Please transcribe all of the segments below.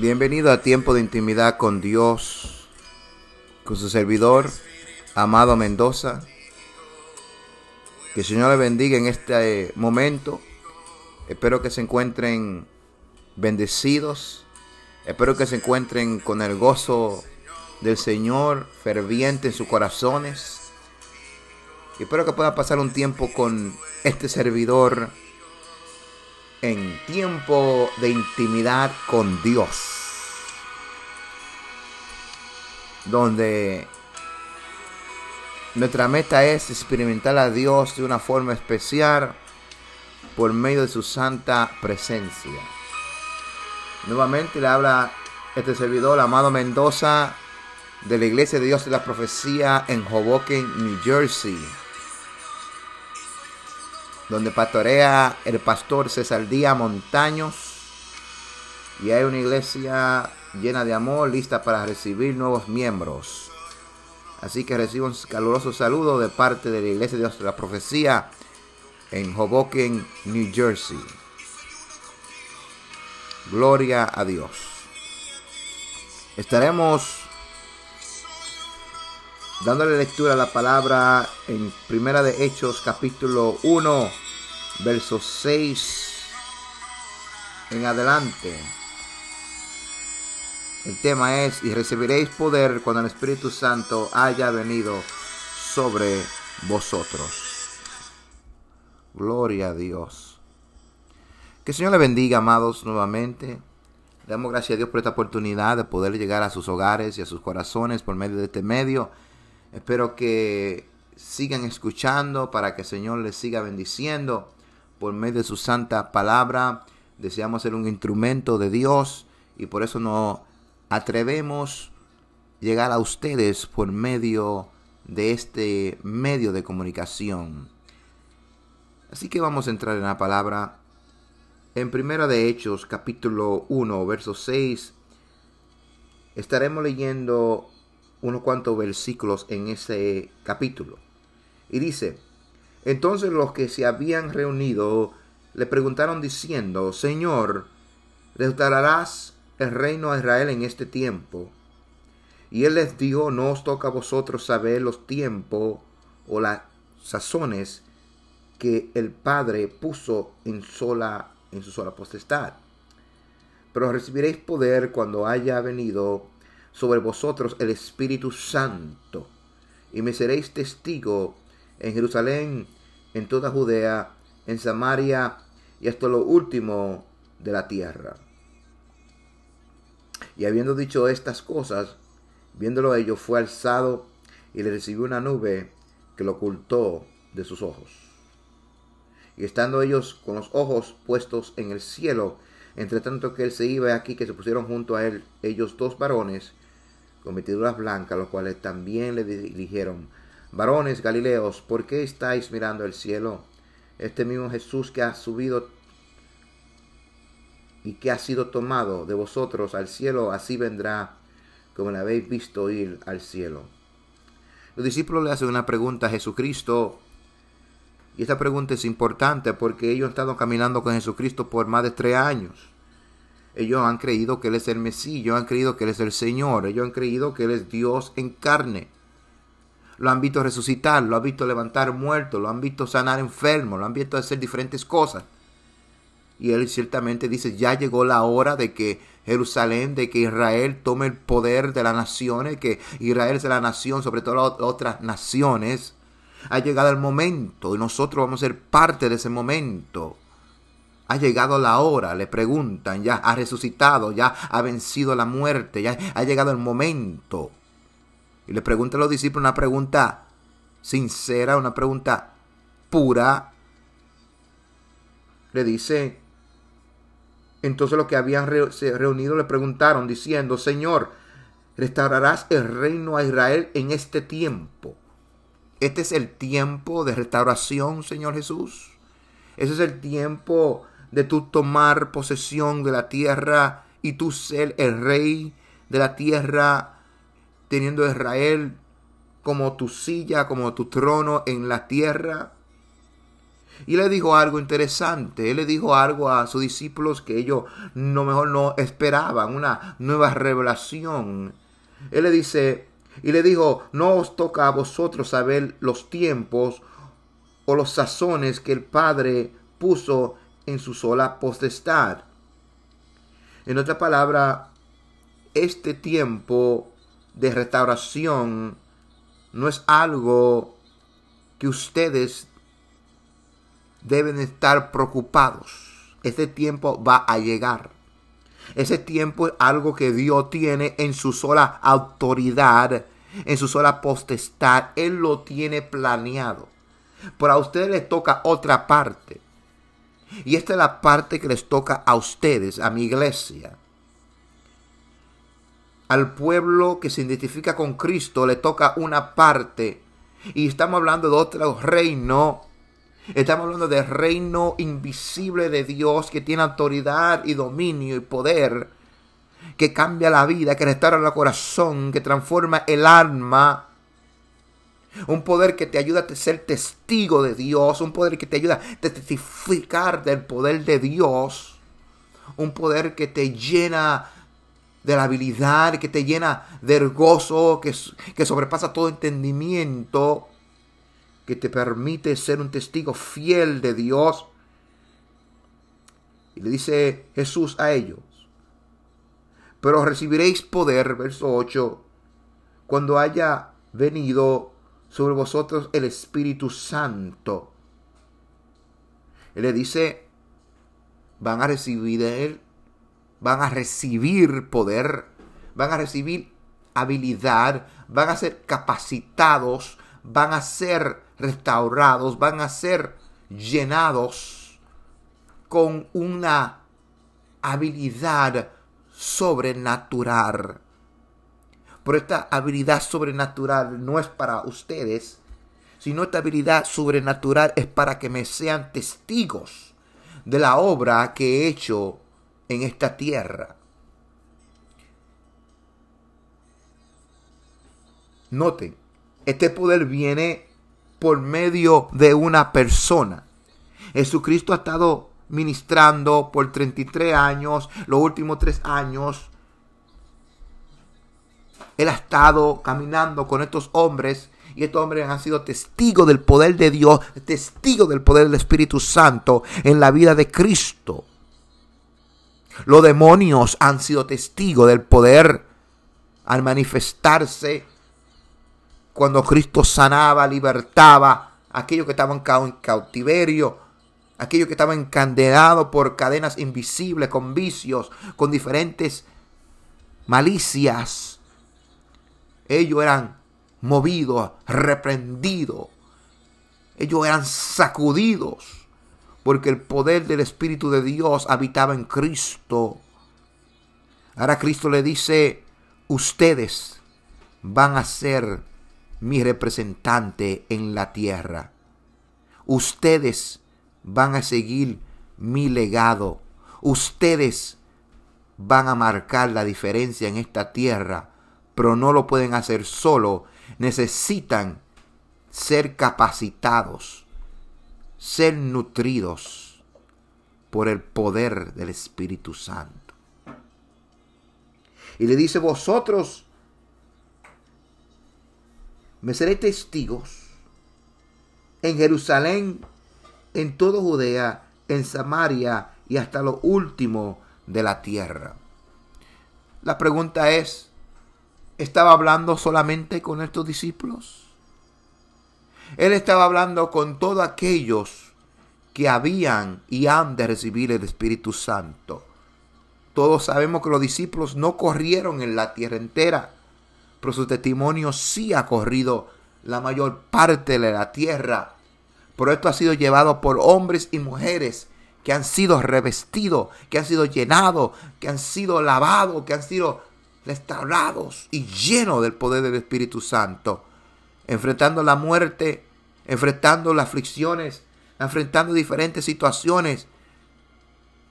Bienvenido a Tiempo de Intimidad con Dios, con su servidor, Amado Mendoza. Que el Señor le bendiga en este momento. Espero que se encuentren bendecidos. Espero que se encuentren con el gozo del Señor ferviente en sus corazones. Y espero que puedan pasar un tiempo con este servidor en tiempo de intimidad con Dios. Donde nuestra meta es experimentar a Dios de una forma especial por medio de su santa presencia. Nuevamente le habla este servidor, amado Mendoza, de la Iglesia de Dios de la Profecía en Hoboken, New Jersey donde pastorea el pastor César Díaz Montaños. Y hay una iglesia llena de amor, lista para recibir nuevos miembros. Así que recibo un caluroso saludo de parte de la Iglesia de la Profecía en Hoboken, New Jersey. Gloria a Dios. Estaremos dándole lectura a la palabra en Primera de Hechos capítulo 1, versos 6 en adelante. El tema es, y recibiréis poder cuando el Espíritu Santo haya venido sobre vosotros. Gloria a Dios. Que el Señor le bendiga, amados, nuevamente. Le damos gracias a Dios por esta oportunidad de poder llegar a sus hogares y a sus corazones por medio de este medio. Espero que sigan escuchando para que el Señor les siga bendiciendo por medio de su santa palabra. Deseamos ser un instrumento de Dios y por eso nos atrevemos llegar a ustedes por medio de este medio de comunicación. Así que vamos a entrar en la palabra. En Primera de Hechos, capítulo 1, verso 6, estaremos leyendo unos cuantos versículos en ese capítulo. Y dice, entonces los que se habían reunido le preguntaron diciendo, Señor, ¿restaurarás el reino a Israel en este tiempo? Y él les dijo, no os toca a vosotros saber los tiempos o las sazones que el Padre puso en, sola, en su sola potestad. Pero recibiréis poder cuando haya venido sobre vosotros el Espíritu Santo, y me seréis testigo en Jerusalén, en toda Judea, en Samaria y hasta lo último de la tierra. Y habiendo dicho estas cosas, viéndolo ellos, fue alzado y le recibió una nube que lo ocultó de sus ojos. Y estando ellos con los ojos puestos en el cielo, entre tanto que él se iba aquí, que se pusieron junto a él ellos dos varones con vestiduras blancas, los cuales también le dijeron, Varones Galileos, ¿por qué estáis mirando el cielo? Este mismo Jesús que ha subido y que ha sido tomado de vosotros al cielo, así vendrá como le habéis visto ir al cielo. Los discípulos le hacen una pregunta a Jesucristo y esta pregunta es importante porque ellos han estado caminando con Jesucristo por más de tres años. Ellos han creído que Él es el Mesías, ellos han creído que Él es el Señor, ellos han creído que Él es Dios en carne lo han visto resucitar, lo han visto levantar muertos, lo han visto sanar enfermos, lo han visto hacer diferentes cosas. Y él ciertamente dice, ya llegó la hora de que Jerusalén, de que Israel tome el poder de las naciones, que Israel sea la nación sobre todas las otras naciones. Ha llegado el momento y nosotros vamos a ser parte de ese momento. Ha llegado la hora, le preguntan, ya ha resucitado, ya ha vencido la muerte, ya ha llegado el momento. Y le pregunta a los discípulos una pregunta sincera, una pregunta pura. Le dice, entonces los que habían reunido le preguntaron diciendo, Señor, ¿restaurarás el reino a Israel en este tiempo? Este es el tiempo de restauración, Señor Jesús. Ese es el tiempo de tu tomar posesión de la tierra y tú ser el rey de la tierra teniendo Israel como tu silla, como tu trono en la tierra. Y le dijo algo interesante. Él le dijo algo a sus discípulos que ellos no mejor no esperaban, una nueva revelación. Él le dice, y le dijo, no os toca a vosotros saber los tiempos o los sazones que el Padre puso en su sola potestad. En otra palabra, este tiempo de restauración no es algo que ustedes deben estar preocupados. Ese tiempo va a llegar. Ese tiempo es algo que Dios tiene en su sola autoridad, en su sola potestad. Él lo tiene planeado. Pero a ustedes les toca otra parte. Y esta es la parte que les toca a ustedes, a mi iglesia. Al pueblo que se identifica con Cristo le toca una parte. Y estamos hablando de otro reino Estamos hablando del reino invisible de Dios que tiene autoridad y dominio y poder, que cambia la vida, que restaura el corazón, que transforma el alma. Un poder que te ayuda a ser testigo de Dios, un poder que te ayuda a testificar del poder de Dios, un poder que te llena de la habilidad, que te llena del gozo, que, que sobrepasa todo entendimiento que te permite ser un testigo fiel de Dios. Y le dice Jesús a ellos, pero recibiréis poder, verso 8, cuando haya venido sobre vosotros el Espíritu Santo. Él le dice, van a recibir él, van a recibir poder, van a recibir habilidad, van a ser capacitados, van a ser restaurados, van a ser llenados con una habilidad sobrenatural. Pero esta habilidad sobrenatural no es para ustedes, sino esta habilidad sobrenatural es para que me sean testigos de la obra que he hecho en esta tierra. Noten, este poder viene por medio de una persona. Jesucristo ha estado ministrando por 33 años, los últimos tres años. Él ha estado caminando con estos hombres y estos hombres han sido testigos del poder de Dios, testigos del poder del Espíritu Santo en la vida de Cristo. Los demonios han sido testigos del poder al manifestarse cuando Cristo sanaba, libertaba a aquellos que estaban en cautiverio, aquellos que estaban encadenados por cadenas invisibles, con vicios, con diferentes malicias. Ellos eran movidos, reprendidos. Ellos eran sacudidos porque el poder del Espíritu de Dios habitaba en Cristo. Ahora Cristo le dice, ustedes van a ser mi representante en la tierra. Ustedes van a seguir mi legado. Ustedes van a marcar la diferencia en esta tierra, pero no lo pueden hacer solo. Necesitan ser capacitados, ser nutridos por el poder del Espíritu Santo. Y le dice, vosotros me seré testigos en Jerusalén, en todo Judea, en Samaria y hasta lo último de la tierra. La pregunta es, ¿estaba hablando solamente con estos discípulos? Él estaba hablando con todos aquellos que habían y han de recibir el Espíritu Santo. Todos sabemos que los discípulos no corrieron en la tierra entera pero su testimonio sí ha corrido la mayor parte de la tierra. Pero esto ha sido llevado por hombres y mujeres que han sido revestidos, que han sido llenados, que han sido lavados, que han sido restaurados y llenos del poder del Espíritu Santo, enfrentando la muerte, enfrentando las aflicciones, enfrentando diferentes situaciones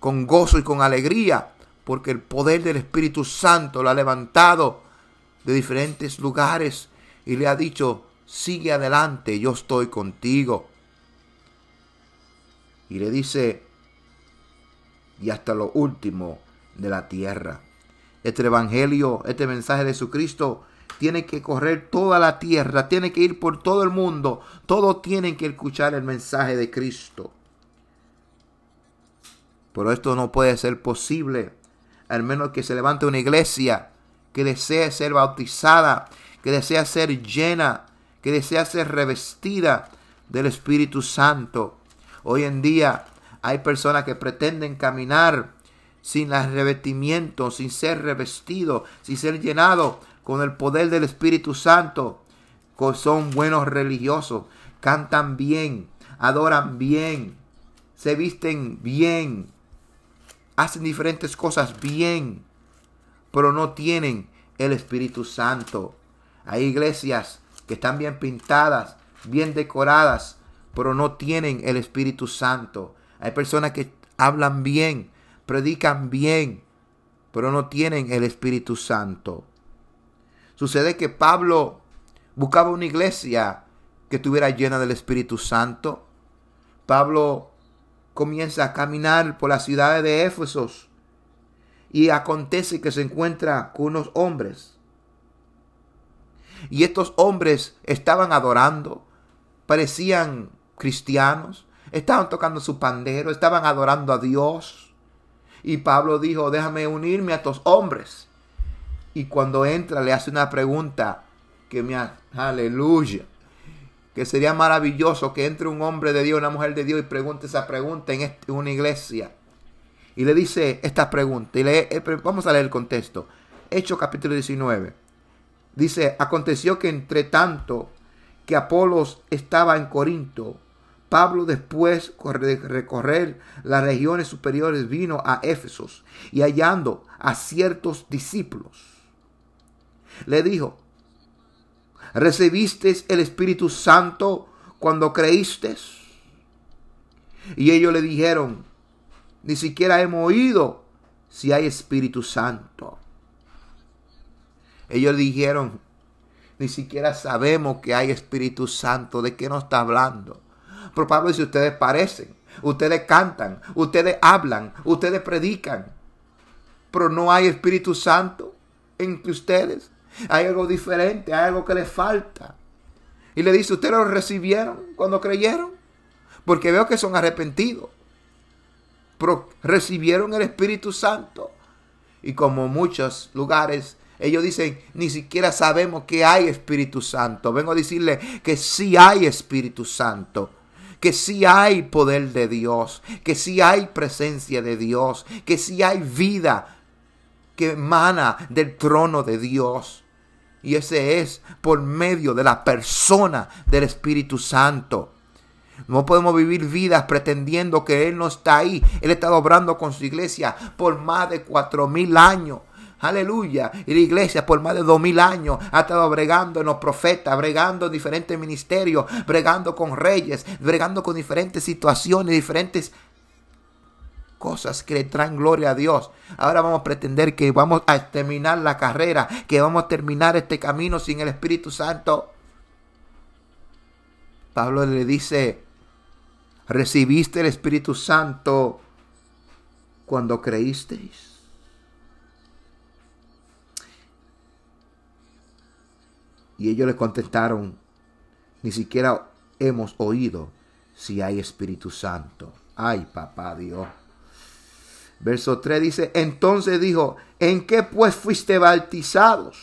con gozo y con alegría, porque el poder del Espíritu Santo lo ha levantado de diferentes lugares y le ha dicho, sigue adelante, yo estoy contigo. Y le dice, y hasta lo último de la tierra. Este evangelio, este mensaje de Jesucristo tiene que correr toda la tierra, tiene que ir por todo el mundo. Todos tienen que escuchar el mensaje de Cristo. Pero esto no puede ser posible, al menos que se levante una iglesia que desea ser bautizada, que desea ser llena, que desea ser revestida del Espíritu Santo. Hoy en día hay personas que pretenden caminar sin el revestimiento, sin ser revestido, sin ser llenado con el poder del Espíritu Santo. Son buenos religiosos, cantan bien, adoran bien, se visten bien, hacen diferentes cosas bien, pero no tienen el Espíritu Santo. Hay iglesias que están bien pintadas, bien decoradas, pero no tienen el Espíritu Santo. Hay personas que hablan bien, predican bien, pero no tienen el Espíritu Santo. Sucede que Pablo buscaba una iglesia que estuviera llena del Espíritu Santo. Pablo comienza a caminar por las ciudades de Éfesos y acontece que se encuentra con unos hombres. Y estos hombres estaban adorando, parecían cristianos, estaban tocando su pandero, estaban adorando a Dios. Y Pablo dijo, déjame unirme a estos hombres. Y cuando entra le hace una pregunta que me... Aleluya. Que sería maravilloso que entre un hombre de Dios, una mujer de Dios y pregunte esa pregunta en una iglesia. Y le dice esta pregunta. Y le, eh, vamos a leer el contexto. Hechos capítulo 19. Dice, aconteció que entre tanto que Apolos estaba en Corinto, Pablo después de recorrer las regiones superiores vino a Éfesos y hallando a ciertos discípulos, le dijo, ¿recibiste el Espíritu Santo cuando creíste? Y ellos le dijeron, ni siquiera hemos oído si hay Espíritu Santo. Ellos dijeron, ni siquiera sabemos que hay Espíritu Santo, ¿de qué nos está hablando? Pero Pablo dice, ustedes parecen, ustedes cantan, ustedes hablan, ustedes predican. Pero no hay Espíritu Santo entre ustedes. Hay algo diferente, hay algo que les falta. Y le dice, ¿ustedes lo recibieron cuando creyeron? Porque veo que son arrepentidos. Recibieron el Espíritu Santo. Y como muchos lugares ellos dicen, ni siquiera sabemos que hay Espíritu Santo. Vengo a decirle que sí hay Espíritu Santo que sí hay poder de Dios, que sí hay presencia de Dios, que sí hay vida que emana del trono de Dios. Y ese es por medio de la persona del Espíritu Santo. No podemos vivir vidas pretendiendo que Él no está ahí. Él está obrando con su iglesia por más de cuatro mil años. Aleluya. Y la iglesia por más de dos mil años ha estado bregando en los profetas, bregando en diferentes ministerios, bregando con reyes, bregando con diferentes situaciones, diferentes cosas que le traen gloria a Dios. Ahora vamos a pretender que vamos a terminar la carrera, que vamos a terminar este camino sin el Espíritu Santo. Pablo le dice, recibiste el Espíritu Santo cuando creísteis. Y ellos le contestaron, ni siquiera hemos oído si hay Espíritu Santo. Ay, papá Dios. Verso 3 dice, entonces dijo, ¿en qué pues fuiste bautizados?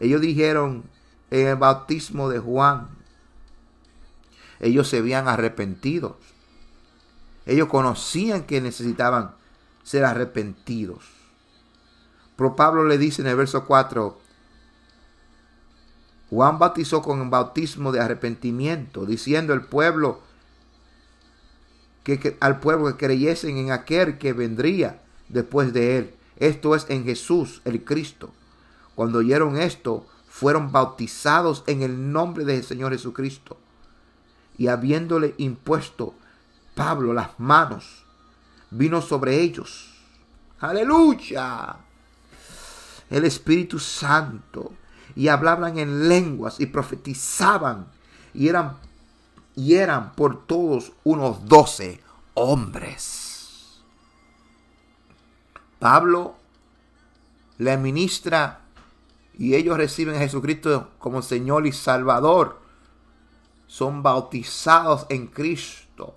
Ellos dijeron, en el bautismo de Juan. Ellos se habían arrepentido. Ellos conocían que necesitaban ser arrepentidos. Pero Pablo le dice en el verso 4, Juan bautizó con un bautismo de arrepentimiento, diciendo al pueblo que, al pueblo que creyesen en aquel que vendría después de él. Esto es en Jesús, el Cristo. Cuando oyeron esto, fueron bautizados en el nombre del Señor Jesucristo. Y habiéndole impuesto Pablo las manos, vino sobre ellos. Aleluya. El Espíritu Santo y hablaban en lenguas y profetizaban y eran y eran por todos unos doce hombres. Pablo le ministra y ellos reciben a Jesucristo como Señor y Salvador. Son bautizados en Cristo.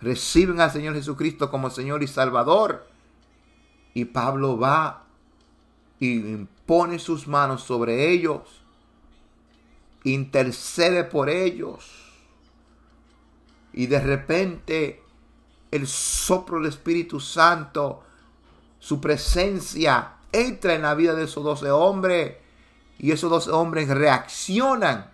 Reciben al Señor Jesucristo como Señor y Salvador. Y Pablo va y impone sus manos sobre ellos. Intercede por ellos. Y de repente el soplo del Espíritu Santo, su presencia entra en la vida de esos doce hombres y esos doce hombres reaccionan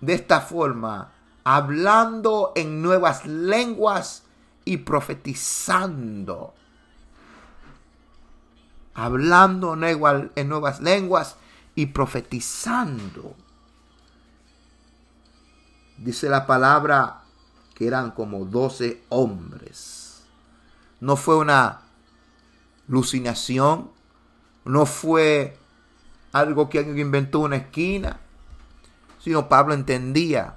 de esta forma, hablando en nuevas lenguas y profetizando. Hablando en nuevas lenguas y profetizando. Dice la palabra que eran como doce hombres. No fue una alucinación, no fue algo que alguien inventó una esquina, sino Pablo entendía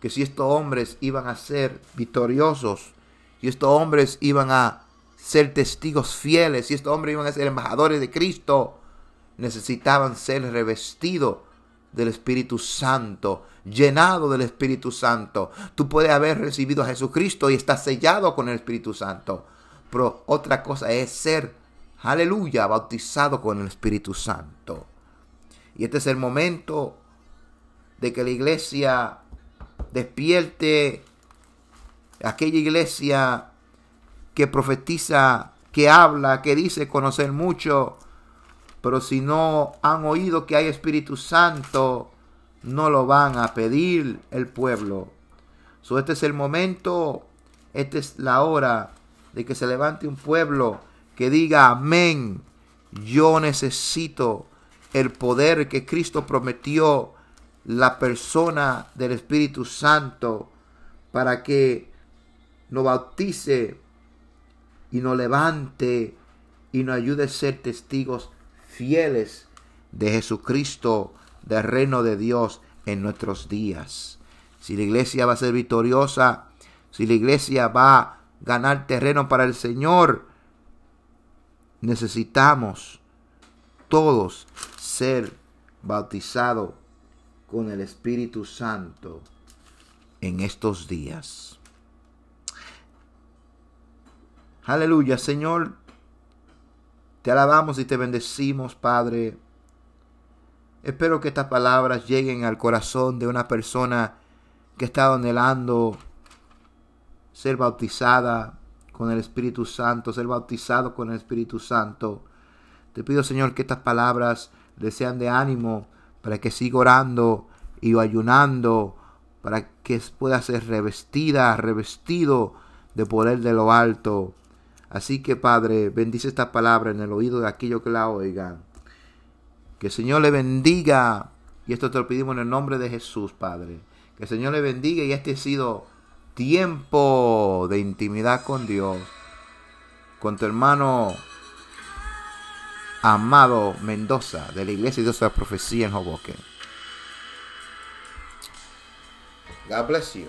que si estos hombres iban a ser victoriosos, si estos hombres iban a ser testigos fieles, si estos hombres iban a ser embajadores de Cristo, necesitaban ser revestidos del Espíritu Santo, llenado del Espíritu Santo. Tú puedes haber recibido a Jesucristo y estás sellado con el Espíritu Santo. Pero otra cosa es ser aleluya, bautizado con el Espíritu Santo. Y este es el momento de que la iglesia despierte, aquella iglesia que profetiza, que habla, que dice conocer mucho, pero si no han oído que hay Espíritu Santo, no lo van a pedir el pueblo. So, este es el momento, esta es la hora de que se levante un pueblo que diga amén. Yo necesito el poder que Cristo prometió, la persona del Espíritu Santo, para que nos bautice y nos levante y nos ayude a ser testigos fieles de Jesucristo, del reino de Dios en nuestros días. Si la iglesia va a ser victoriosa, si la iglesia va a ganar terreno para el Señor, necesitamos todos ser bautizados con el Espíritu Santo en estos días. Aleluya, Señor. Te alabamos y te bendecimos, Padre. Espero que estas palabras lleguen al corazón de una persona que está anhelando ser bautizada con el Espíritu Santo, ser bautizado con el Espíritu Santo. Te pido, Señor, que estas palabras le sean de ánimo para que siga orando y ayunando, para que pueda ser revestida, revestido de poder de lo alto. Así que, Padre, bendice esta palabra en el oído de aquellos que la oigan. Que el Señor le bendiga. Y esto te lo pedimos en el nombre de Jesús, Padre. Que el Señor le bendiga y este ha sido tiempo de intimidad con Dios, con tu hermano amado Mendoza de la Iglesia de la Profecía en Hoboken. God bless you.